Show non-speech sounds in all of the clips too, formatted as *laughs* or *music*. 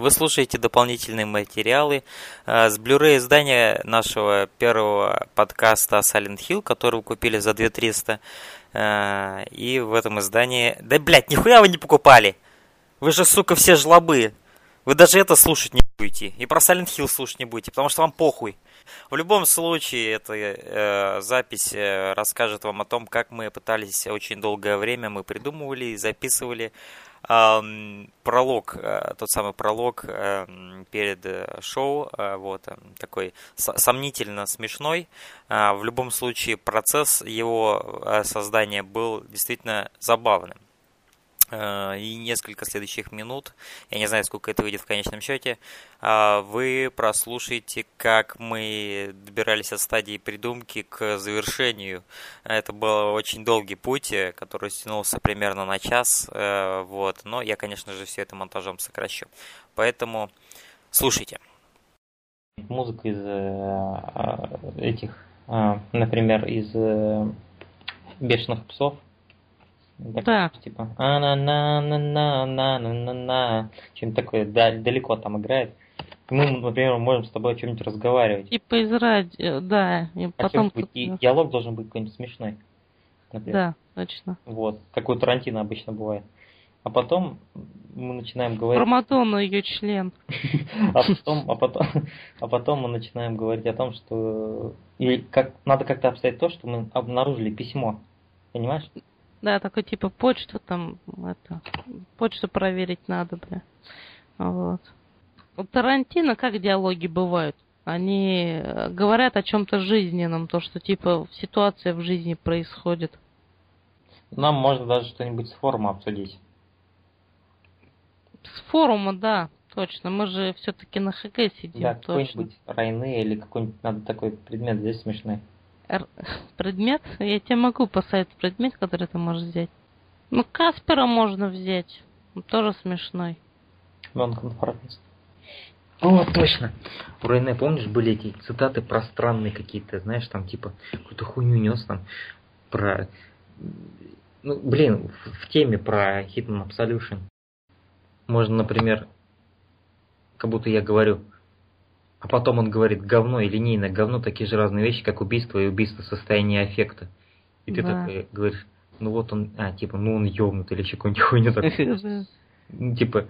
Вы слушаете дополнительные материалы с Blu-ray издания нашего первого подкаста Silent Hill, который вы купили за 2300. И в этом издании... Да, блядь, нихуя вы не покупали! Вы же, сука, все жлобы! Вы даже это слушать не будете. И про Silent Hill слушать не будете, потому что вам похуй. В любом случае, эта э, запись э, расскажет вам о том, как мы пытались очень долгое время, мы придумывали и записывали э, пролог, э, тот самый пролог э, перед э, шоу, э, вот, э, такой сомнительно смешной. Э, в любом случае, процесс его создания был действительно забавным. Э, и несколько следующих минут, я не знаю, сколько это выйдет в конечном счете, а, вы прослушаете, как мы добирались от стадии придумки к завершению. Это был очень долгий путь, э, который стянулся примерно на час, э, вот, но я, конечно же, все это монтажом сокращу. Поэтому слушайте. Музыка из этих, например, из бешеных псов – да. Типа, а на на на на на на на на Чем такое далеко там играет. Мы, например, можем с тобой о чем-нибудь разговаривать. Типа из радио, да. И а потом... Быть, и диалог должен быть какой-нибудь смешной. Например. Да, точно. Вот, как у Тарантино обычно бывает. А потом мы начинаем говорить... Про Мадонну ее член. *laughs* а, потом, а, потом, а потом мы начинаем говорить о том, что... Или как, надо как-то обстоять то, что мы обнаружили письмо. Понимаешь? Да, такой типа почту там, это, почту проверить надо, бля. Вот. У Тарантино как диалоги бывают? Они э, говорят о чем-то жизненном, то, что типа ситуация в жизни происходит. Нам можно даже что-нибудь с форума обсудить. С форума, да, точно. Мы же все-таки на ХГ сидим. Да, какой-нибудь Райны или какой-нибудь надо такой предмет здесь смешной предмет? Я тебе могу поставить предмет, который ты можешь взять. Ну, Каспера можно взять. Он тоже смешной. Нонконформист. О, точно. У Рейне, помнишь, были эти цитаты пространные какие-то, знаешь, там типа какую-то хуйню нес там про... Ну, блин, в, в теме про Hitman Absolution. Можно, например, как будто я говорю, а потом он говорит, говно и линейное говно такие же разные вещи, как убийство и убийство состояния аффекта. И ты да. такой говоришь, ну вот он, а, типа, ну он ёбнут или еще какую-нибудь хуйню такую. Ну, типа,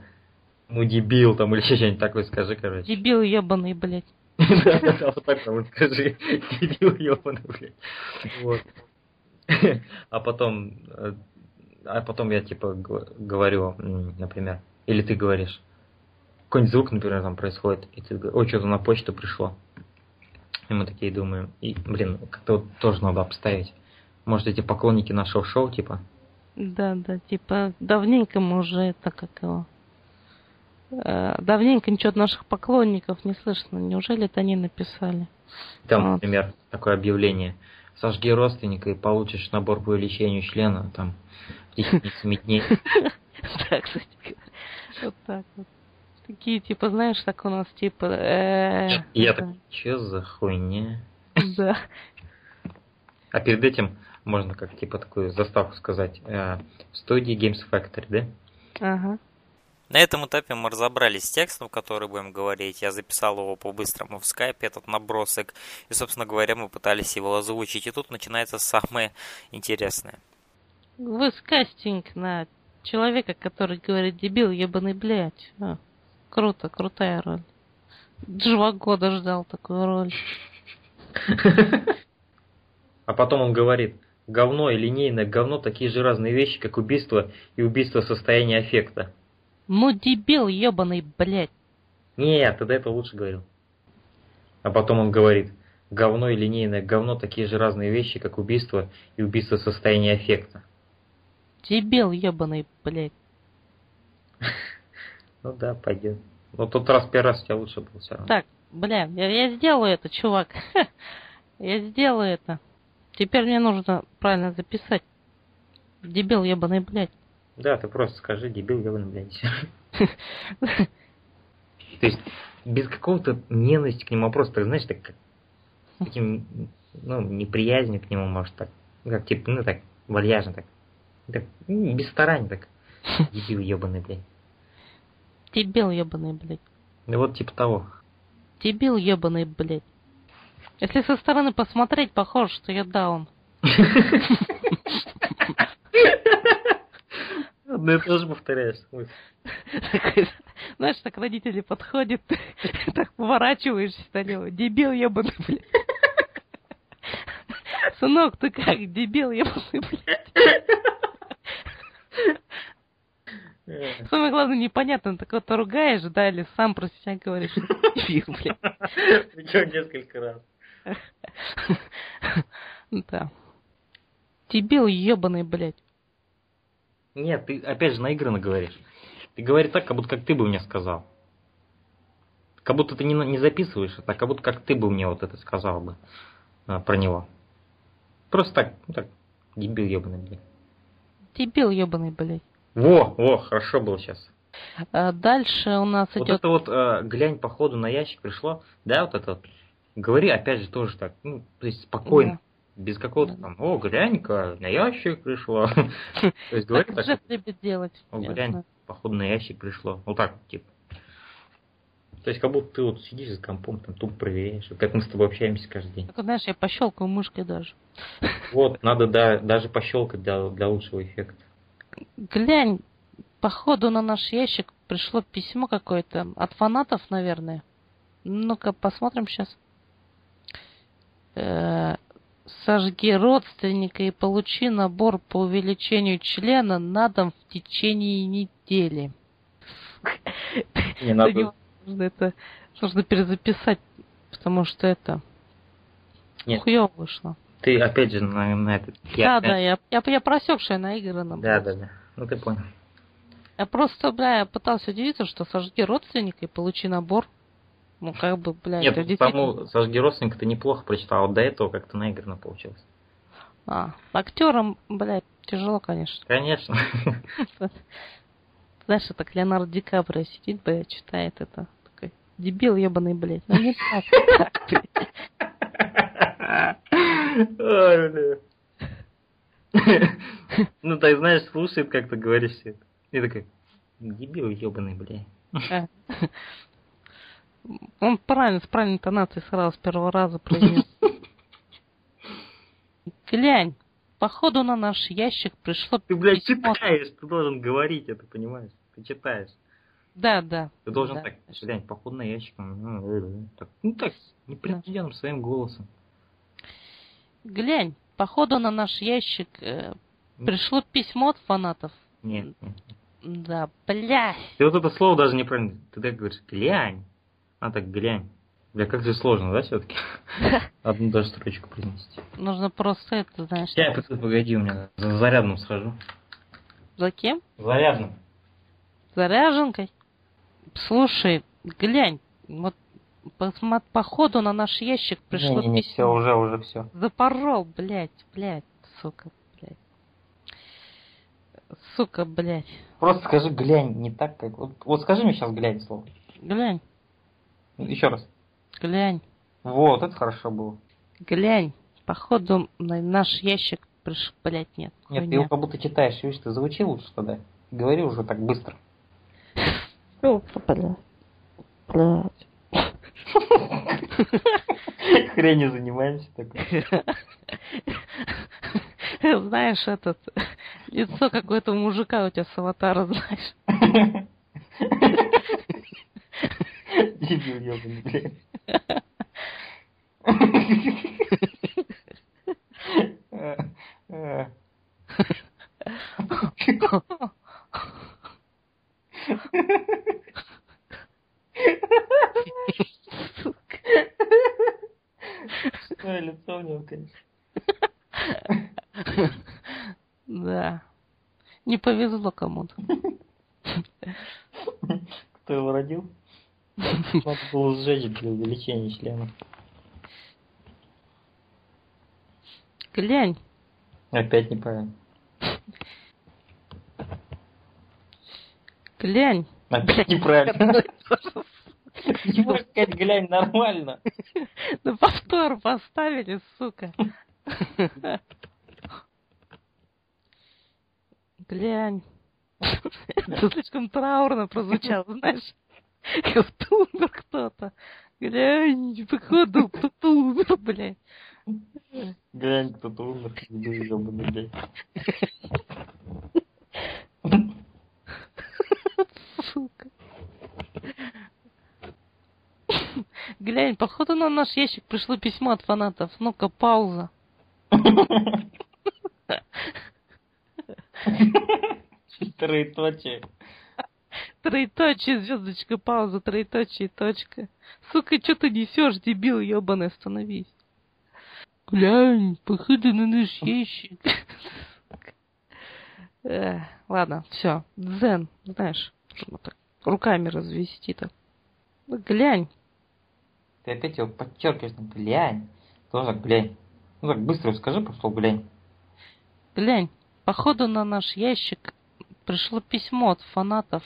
ну дебил там или *laughs* что-нибудь такое скажи, короче. Дебил ебаный, блядь. *laughs* Да-да-да, вот так вот скажи. Дебил ебаный, блядь. Вот. А потом, э, а потом я типа говорю, например, или ты говоришь, какой-нибудь звук, например, там происходит, и ты говоришь, ой, что-то на почту пришло. И мы такие думаем, и, блин, как-то вот тоже надо обставить. Может, эти поклонники нашего шоу, типа? Да, да, типа, давненько мы уже это, как его... Э, давненько ничего от наших поклонников не слышно. Неужели это они написали? Там, вот. например, такое объявление. Сожги родственника и получишь набор по увеличению члена, там, в течение дней. *laughs* Да, кстати, вот так вот. Такие, типа, знаешь, так у нас, типа... Э, Я так, что за хуйня? Да. А перед этим можно как, типа, такую заставку сказать. Э, в студии Games Factory, да? Ага. На этом этапе мы разобрались с текстом, который будем говорить. Я записал его по-быстрому в скайпе, этот набросок. И, собственно говоря, мы пытались его озвучить. И тут начинается самое интересное. Выскастинг на человека, который говорит дебил, ебаный блядь. А. Круто, крутая роль. Два года ждал такую роль. *laughs* А потом он говорит, говно и линейное говно такие же разные вещи, как убийство и убийство состояния аффекта. Ну дебил ебаный, блядь. Нет, ты до этого лучше говорил. А потом он говорит, говно и линейное говно такие же разные вещи, как убийство и убийство состояния аффекта. Дебил ебаный, блядь. *laughs* Ну да, пойдет. Но тот раз первый раз у тебя лучше был все равно. Так, бля, я, я сделаю это, чувак. *laughs* я сделаю это. Теперь мне нужно правильно записать. Дебил ебаный, блядь. Да, ты просто скажи, дебил ебаный, блядь. *laughs* То есть, без какого-то ненависти к нему, а просто, знаешь, так, таким, ну, неприязнью к нему, может, так, как, типа, ну, так, вальяжно, так, так без старания, так, *laughs* дебил ебаный, блядь. Дебил ебаный, блядь. Да вот типа того. Дебил ебаный, блядь. Если со стороны посмотреть, похоже, что я даун. Одно и то же повторяешь. Знаешь, так родители подходят, *laughs* так поворачиваешься на него. Дебил ебаный, блядь. Сынок, ты как, дебил ебаный, блядь. Самое главное, непонятно, ты кого-то ругаешь, да, или сам про себя говоришь, блядь. Причем несколько раз. Да. Дебил ебаный, блядь. Нет, ты опять же наигранно говоришь. Ты говоришь так, как будто как ты бы мне сказал. Как будто ты не, не записываешь это, а как будто как ты бы мне вот это сказал бы а, про него. Просто так, ну так, дебил ебаный, блядь. Дебил ебаный, блядь. Во, во, хорошо было сейчас. А дальше у нас Вот идет... это вот, э, глянь, походу на ящик пришло, да, вот это вот. Говори, опять же, тоже так, ну, то есть спокойно, без какого-то Да. там, о, глянь-ка, на ящик пришло. *laughs* То есть говори Так Джефф любит делать. о, глянь, походу на ящик пришло. Вот так, типа. То есть как будто ты вот сидишь за компом, там тупо проверяешь, как мы с тобой общаемся каждый день. Так знаешь, я пощелкаю мышкой даже. Вот, *laughs* надо да, даже пощелкать для, для лучшего эффекта. Глянь, походу на наш ящик пришло письмо какое-то от фанатов, наверное. Ну-ка, посмотрим сейчас. Сожги родственника и получи набор по увеличению члена на дом в течение недели. Не надо. это нужно перезаписать, потому что это Нет. хуёво вышло. Ты опять же на, на этот... да, да, я, я, я просек, что я наиграна. Да, да, да. Ну ты понял. Я просто, бля, я пытался удивиться, что сожги родственника и получи набор. Ну, как бы, бля, Нет, это действительно... тому сожги родственника ты неплохо прочитал, а вот до этого как-то наигранно получилось. А, актерам, бля, тяжело, конечно. Конечно. *laughs* Знаешь, это как Леонардо Ди Каприо сидит, бля, читает это. Такой, дебил ебаный, блядь. Ну, не так, так, блядь. Ну, так, знаешь, слушает, как ты говоришь все это. И такой, дебил ебаный, бля. А. Он правильно, с правильной интонацией сразу с первого раза произнес. Глянь, походу на наш ящик пришло Ты, блядь, письмо. читаешь, ты должен говорить это, понимаешь? Ты читаешь. Да, да. Ты должен Да, так, глянь, походу на ящик. ну, так, Ну так, непринужденным своим голосом. Глянь, походу на наш ящик э, пришло письмо от фанатов. Нет, нет. Да, блядь. Ты вот это слово даже неправильно. Ты так говоришь, глянь. А так глянь. Бля, как же сложно, да, все-таки? *laughs* Одну даже строчку произнести. Нужно просто это, знаешь, Я, погоди, у меня за зарядным схожу. за кем? Зарядным. Заряженкой? Слушай, глянь, вот походу на наш ящик пришло Не-не-не, все, письмо. уже, уже все. Запорол, блядь, блядь, сука, блядь. Сука, блядь. Просто скажи глянь, не так, как... Вот, вот скажи мне сейчас глянь слово. Глянь, Еще раз. глянь, Вот, это хорошо было. глянь. Походу на наш ящик пришло, блядь, нет. Нет, ты хуйня. его как будто читаешь, видишь, ты звучи лучше тогда. Говори уже так быстро. Сука, блядь. Блядь. *laughs* Хренью занимаемся такой. *laughs* Знаешь, этот лицо какое-то у мужика у тебя с аватара, знаешь. Дебил ебаный, блядь. *laughs* Что лицо у него, конечно. Да. Не повезло кому-то. Кто его родил? Надо было сжечь для увеличения члена. Глянь, Опять неправильно. глянь. Опять неправильно. Не можешь сказать, глянь, нормально. *laughs* На повтор поставили, сука. Глянь. Это слишком траурно прозвучало, знаешь. Как умер кто-то. Глянь, походу, кто-то умер, блядь. Глянь, кто-то умер, ебаный, блядь. Сука. Глянь, походу на наш ящик пришло письмо от фанатов. Ну-ка, пауза. Троеточие. Троеточие, звездочка, пауза, троеточие, точка. Сука, что ты несешь, дебил ебаный, остановись. Глянь, походу на наш ящик. Ладно, все, дзен, знаешь, руками развести так. Ну, глянь. Ты опять его подчеркиваешь, ну, глянь. Тоже глянь. Ну так быстро скажи просто глянь. Глянь, походу на наш ящик пришло письмо от фанатов.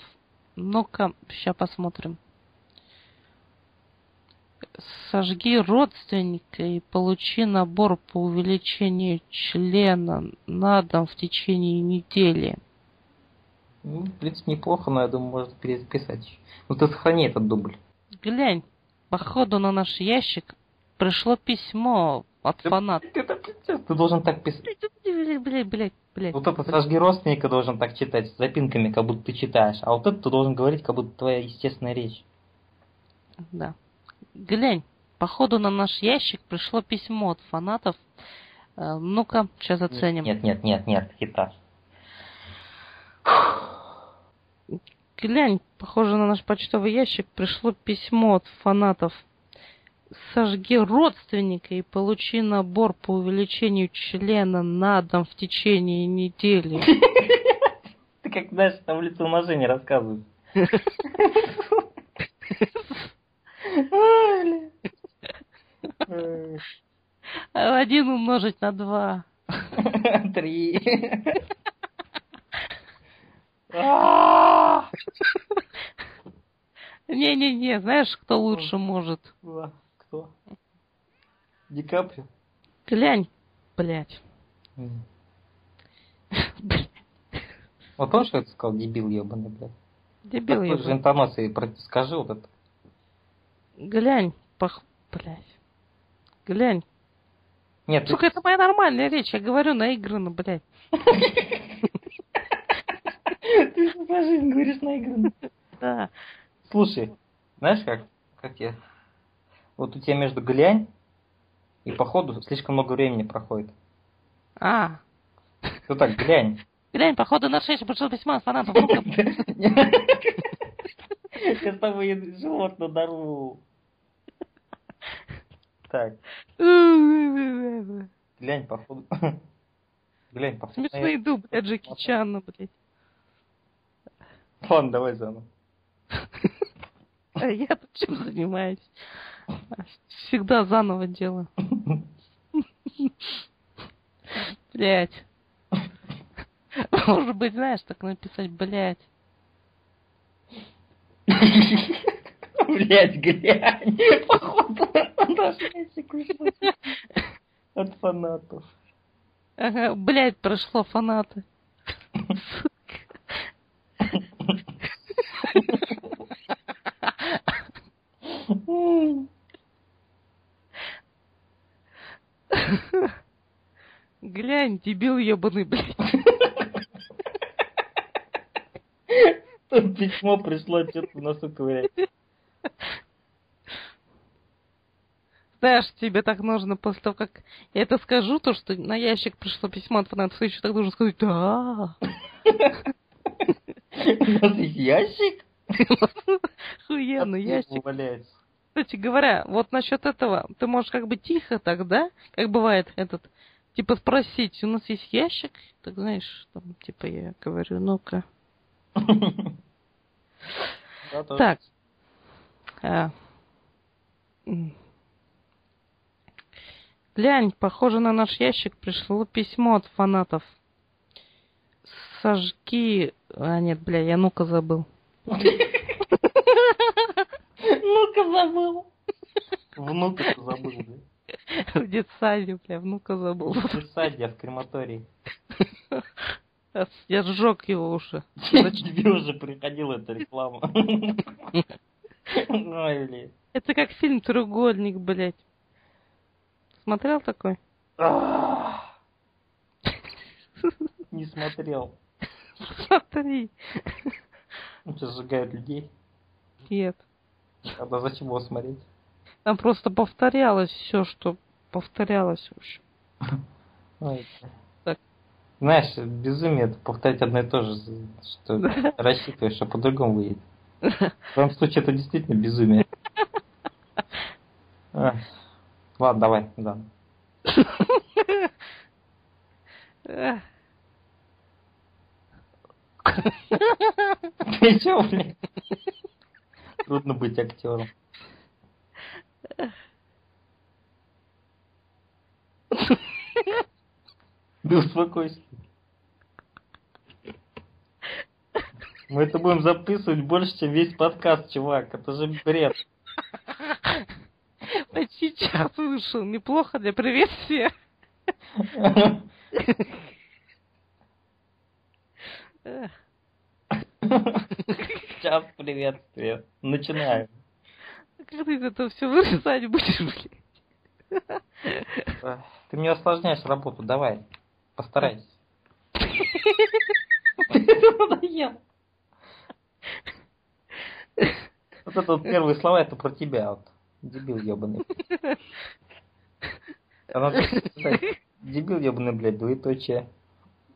Ну-ка, сейчас посмотрим. Сожги родственника и получи набор по увеличению члена на дом в течение недели. Ну, в принципе, неплохо, но я думаю, можно перезаписать. Ну ты сохрани этот дубль. Глянь, походу на наш ящик пришло письмо от фанатов. Ты, должен так писать. Блять, блять, блять. Вот это сожги родственника должен так читать с запинками, как будто ты читаешь. А вот это ты должен говорить, как будто твоя естественная речь. Да. Глянь, походу на наш ящик пришло письмо от фанатов. Э, ну-ка, сейчас оценим. Нет, нет, нет, нет, хитаж. Глянь, похоже на наш почтовый ящик пришло письмо от фанатов. Сожги родственника и получи набор по увеличению члена на дом в течение недели. Ты как, знаешь, таблицу умножения рассказываешь. Ой, бля. Один умножить на два. Три. *laughs* Не-не-не, знаешь, кто лучше может? Кто? Ди Каприо? Глянь, блядь. Вот он что это сказал, дебил ебаный, блядь. Дебил я. же интонацией скажи вот это. Глянь, пох... Блядь. Глянь. Нет, ты- Сука, это моя нормальная речь, я говорю наигранно, блядь. *laughs* ты всю жизнь говоришь наигранно. Да. Слушай, знаешь как? Как я? Вот у тебя между глянь и походу слишком много времени проходит. А, Ну так, глянь. глянь, походу на шесть пришло письмо от фанатов. Я с тобой живот надорву. Так, глянь, походу. Глянь, походу. Смешно иду, блядь, Джеки Чана, блядь. Ладно, давай заново. А я тут чем занимаюсь? Всегда заново делаю. Блядь. Может быть, знаешь, так написать, блядь. Блять, глянь. Походу, от фанатов. Ага, блядь, прошло фанаты. Глянь, дебил ебаный, блядь. Тут письмо пришло, что-то в носу ковырять. Знаешь, тебе так нужно после того, как я это скажу, то, что на ящик пришло письмо от фанатов, еще так нужно сказать, да. У нас есть ящик? Охуенно, ящик. Кстати говоря, вот насчет этого, ты можешь как бы тихо тогда, как бывает этот, типа спросить, у нас есть ящик? Так знаешь, там, типа я говорю, ну-ка. Так. А. Глянь, похоже на наш ящик пришло письмо от фанатов. Сожги... А, нет, бля, я ну-ка забыл. Ну-ка забыл. Внука забыл, да? *laughs* В детсаде, бля, внука забыл. В саде, в крематории. Я сжег его уже. Тебе уже приходила эта реклама. Ой, блин. Это как фильм «Треугольник», блядь. Смотрел такой? Не смотрел. Смотри. Он что, сжигает людей? Нет. Тогда зачем его смотреть? Там просто повторялось все, что повторялось в общем. Так. Знаешь, безумие это повторять одно и то же, что Да. рассчитываешь, а по-другому выйдет. *laughs* В твоем случае это действительно безумие. *laughs* Ах. Ладно, давай, да. Ты чё, блин? Трудно быть актером. Да успокойся. Мы это будем записывать больше, чем весь подкаст, чувак. Это же бред. Почти час вышел. Неплохо для приветствия. *laughs* *laughs* Сейчас приветствие. Начинаем. Как ты это все вырезать будешь, блин? Ты мне осложняешь работу, давай. Постарайся. Это надоело. Вот это вот первые слова, это про тебя, вот. Дебил ебаный. Дебил ебаный, блядь, двоеточие.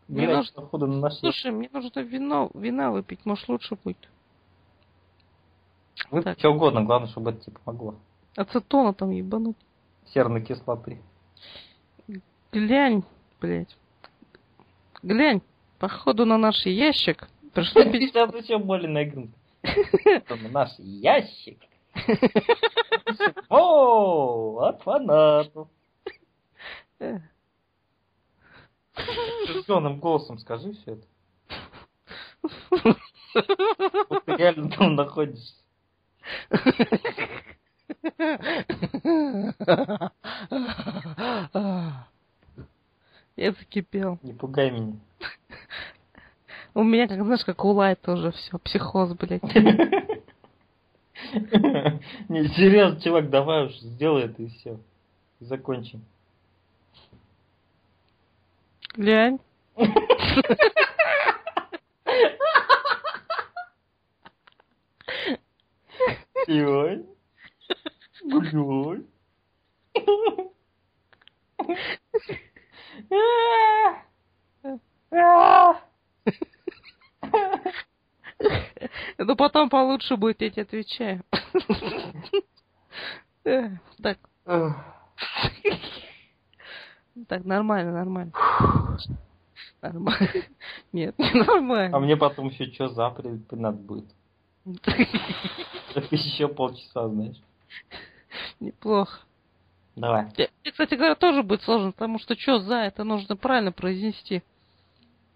Мне Блядь, нужно- походу на Слушай, мне нужно вино, вина выпить, может лучше будет. Выпей так. что угодно, главное, чтобы это тебе помогло. Ацетона там ебануть. Серной кислоты. Глянь, блядь. Глянь, походу на наш ящик пришло письмо. Сейчас еще более наигран. Наш ящик. О, от фанатов. Эх. Жженым голосом скажи все это. Вот ты реально там находишься. Я закипел. Не пугай меня. У меня, как знаешь, как у Лайт тоже все, психоз, блядь. Не, серьезно, чувак, давай уж сделай это и все. Закончим. Глянь. Ой. Ой. Ну потом получше будет, я тебе отвечаю. *laughs* Так, так, нормально, нормально. *sighs* Нормально. *laughs* Нет, не А нормально. мне потом еще что за надо будет. Еще полчаса, знаешь. Неплохо. Давай. Мне, кстати говоря, тоже будет сложно, потому что что за это нужно правильно произнести.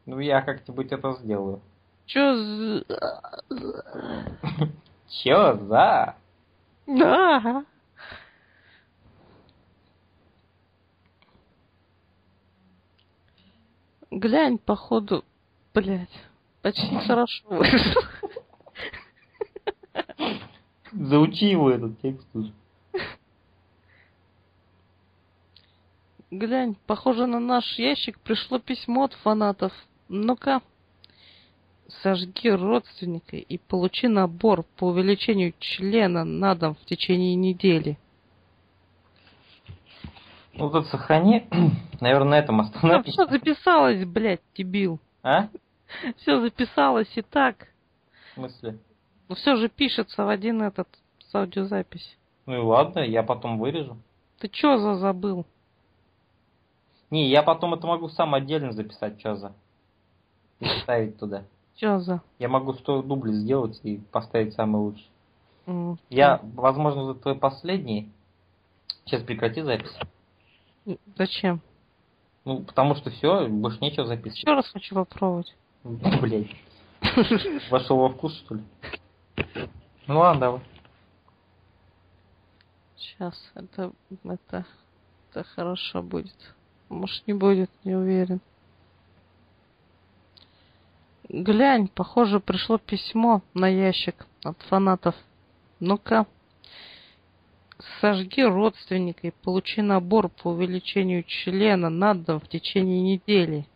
Ну я как-нибудь это сделаю. Что за... *laughs* Чё за? Да. Глянь, походу, блядь, почти *laughs* хорошо вышло. Заучи его этот текст уже. Глянь, похоже на наш ящик пришло письмо от фанатов. Ну-ка, сожги родственника и получи набор по увеличению члена на дом в течение недели. Ну тут сохрани. *clears throat* Наверное, на этом Все остановись. записалось, блядь, дебил. А? *laughs* Все записалось и так. В смысле? Но все же пишется в один этот с аудиозапись. Ну и ладно, я потом вырежу. Ты чё за забыл? Не, я потом это могу сам отдельно записать, что за. И вставить туда. Чё за? Я могу 100 дублей сделать и поставить самый лучший. М, Я, возможно, за твой последний. Сейчас прекрати запись. Зачем? Ну, потому что все, больше нечего записывать. Еще раз хочу попробовать. Блять. Вошел во вкус, что ли? Ну ладно, давай. Сейчас, это, это, это хорошо будет. Может не будет, не уверен. Глянь, похоже, пришло письмо на ящик от фанатов. Ну-ка. Сожги родственника и получи набор по увеличению члена на дом в течение недели.